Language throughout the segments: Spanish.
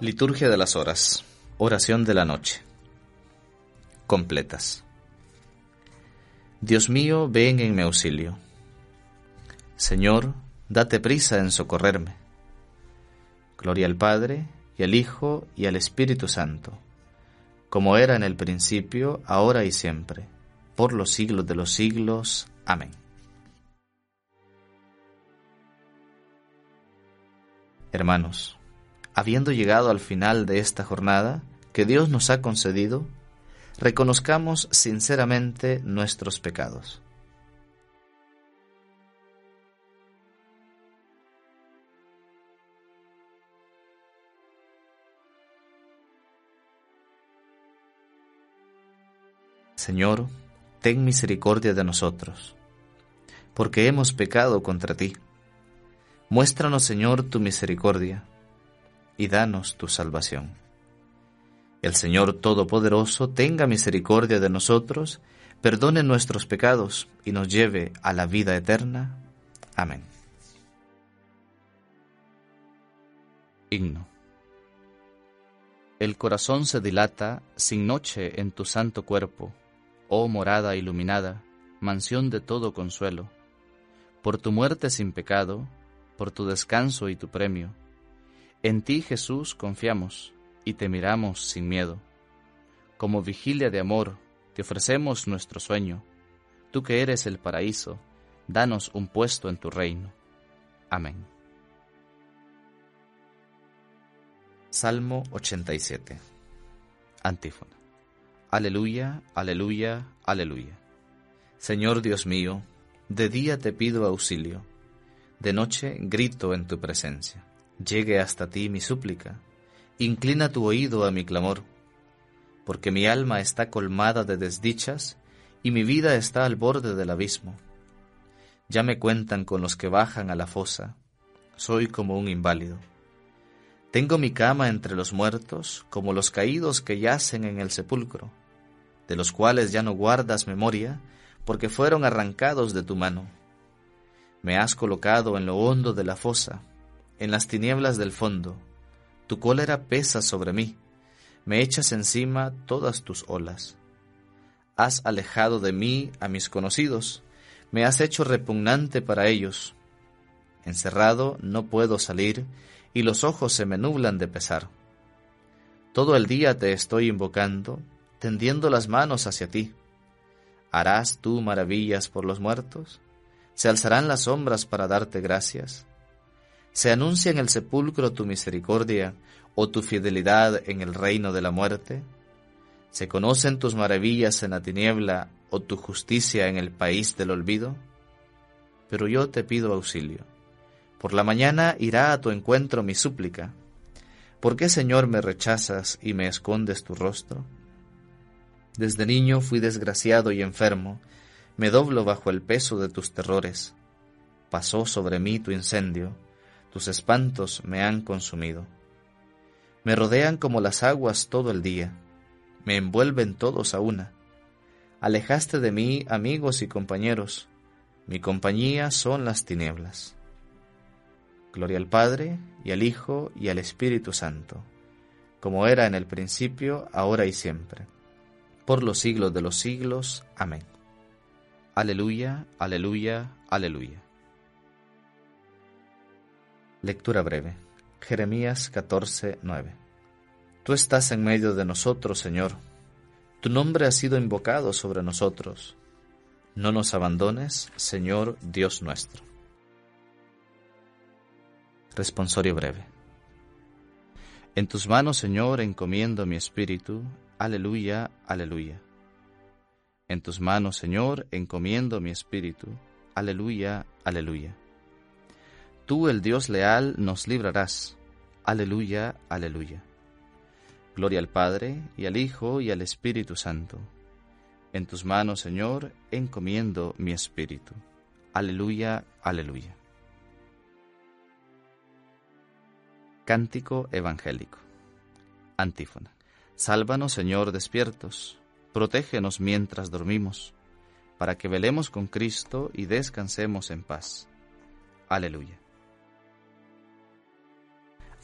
Liturgia de las Horas. Oración de la Noche. Completas. Dios mío, ven en mi auxilio. Señor, date prisa en socorrerme. Gloria al Padre, y al Hijo, y al Espíritu Santo, como era en el principio, ahora y siempre, por los siglos de los siglos. Amén. Hermanos, habiendo llegado al final de esta jornada que Dios nos ha concedido, reconozcamos sinceramente nuestros pecados. Señor, ten misericordia de nosotros, porque hemos pecado contra ti. Muéstranos, Señor, tu misericordia y danos tu salvación. El Señor Todopoderoso tenga misericordia de nosotros, perdone nuestros pecados y nos lleve a la vida eterna. Amén. Himno. El corazón se dilata sin noche en tu santo cuerpo, oh morada iluminada, mansión de todo consuelo. Por tu muerte sin pecado, por tu descanso y tu premio, en ti, Jesús, confiamos y te miramos sin miedo. Como vigilia de amor, te ofrecemos nuestro sueño. Tú que eres el paraíso, danos un puesto en tu reino. Amén. Salmo 87 Antífona. Aleluya, aleluya, aleluya. Señor Dios mío, de día te pido auxilio, de noche grito en tu presencia llegue hasta ti mi súplica, inclina tu oído a mi clamor, porque mi alma está colmada de desdichas y mi vida está al borde del abismo. Ya me cuentan con los que bajan a la fosa, soy como un inválido. Tengo mi cama entre los muertos, como los caídos que yacen en el sepulcro, de los cuales ya no guardas memoria, porque fueron arrancados de tu mano. Me has colocado en lo hondo de la fosa, en las tinieblas del fondo. Tu cólera pesa sobre mí, me echas encima todas tus olas. Has alejado de mí a mis conocidos, me has hecho repugnante para ellos. Encerrado no puedo salir, y los ojos se me nublan de pesar. Todo el día te estoy invocando, tendiendo las manos hacia ti. ¿Harás tú maravillas por los muertos? ¿Se alzarán las sombras para darte gracias? ¿Se anuncia en el sepulcro tu misericordia o tu fidelidad en el reino de la muerte? ¿Se conocen tus maravillas en la tiniebla o tu justicia en el país del olvido? Pero yo te pido auxilio. Por la mañana irá a tu encuentro mi súplica. ¿Por qué, Señor, me rechazas y me escondes tu rostro? Desde niño fui desgraciado y enfermo, me doblo bajo el peso de tus terrores. Pasó sobre mí tu incendio, tus espantos me han consumido. Me rodean como las aguas todo el día, me envuelven todos a una. Alejaste de mí amigos y compañeros, mi compañía son las tinieblas. Gloria al Padre, y al Hijo, y al Espíritu Santo, como era en el principio, ahora y siempre, por los siglos de los siglos. Amén. Aleluya, aleluya, aleluya. Lectura breve. Jeremías 14, 9. Tú estás en medio de nosotros, Señor. Tu nombre ha sido invocado sobre nosotros. No nos abandones, Señor Dios nuestro. Responsorio breve. En tus manos, Señor, encomiendo mi espíritu. Aleluya, aleluya. En tus manos, Señor, encomiendo mi espíritu. Aleluya, aleluya. Tú, el Dios leal, nos librarás. Aleluya, aleluya. Gloria al Padre, y al Hijo, y al Espíritu Santo. En tus manos, Señor, encomiendo mi espíritu. Aleluya, aleluya. Cántico Evangélico. Antífona. Sálvanos, Señor, despiertos. Protégenos mientras dormimos, para que velemos con Cristo y descansemos en paz. Aleluya.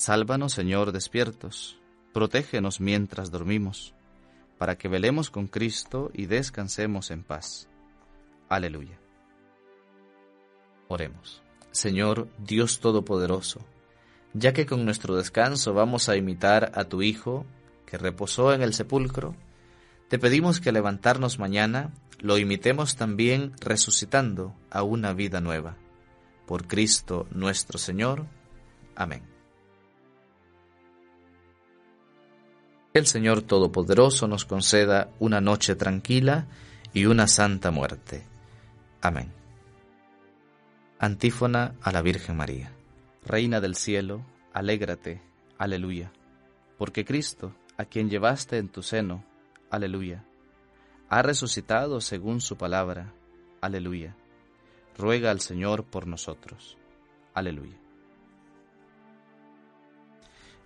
Sálvanos, Señor, despiertos, protégenos mientras dormimos, para que velemos con Cristo y descansemos en paz. Aleluya. Oremos. Señor, Dios Todopoderoso, ya que con nuestro descanso vamos a imitar a tu Hijo, que reposó en el sepulcro, te pedimos que levantarnos mañana lo imitemos también resucitando a una vida nueva. Por Cristo nuestro Señor. Amén. El Señor Todopoderoso nos conceda una noche tranquila y una santa muerte. Amén. Antífona a la Virgen María. Reina del cielo, alégrate, aleluya, porque Cristo, a quien llevaste en tu seno, aleluya, ha resucitado según su palabra, aleluya. Ruega al Señor por nosotros, aleluya.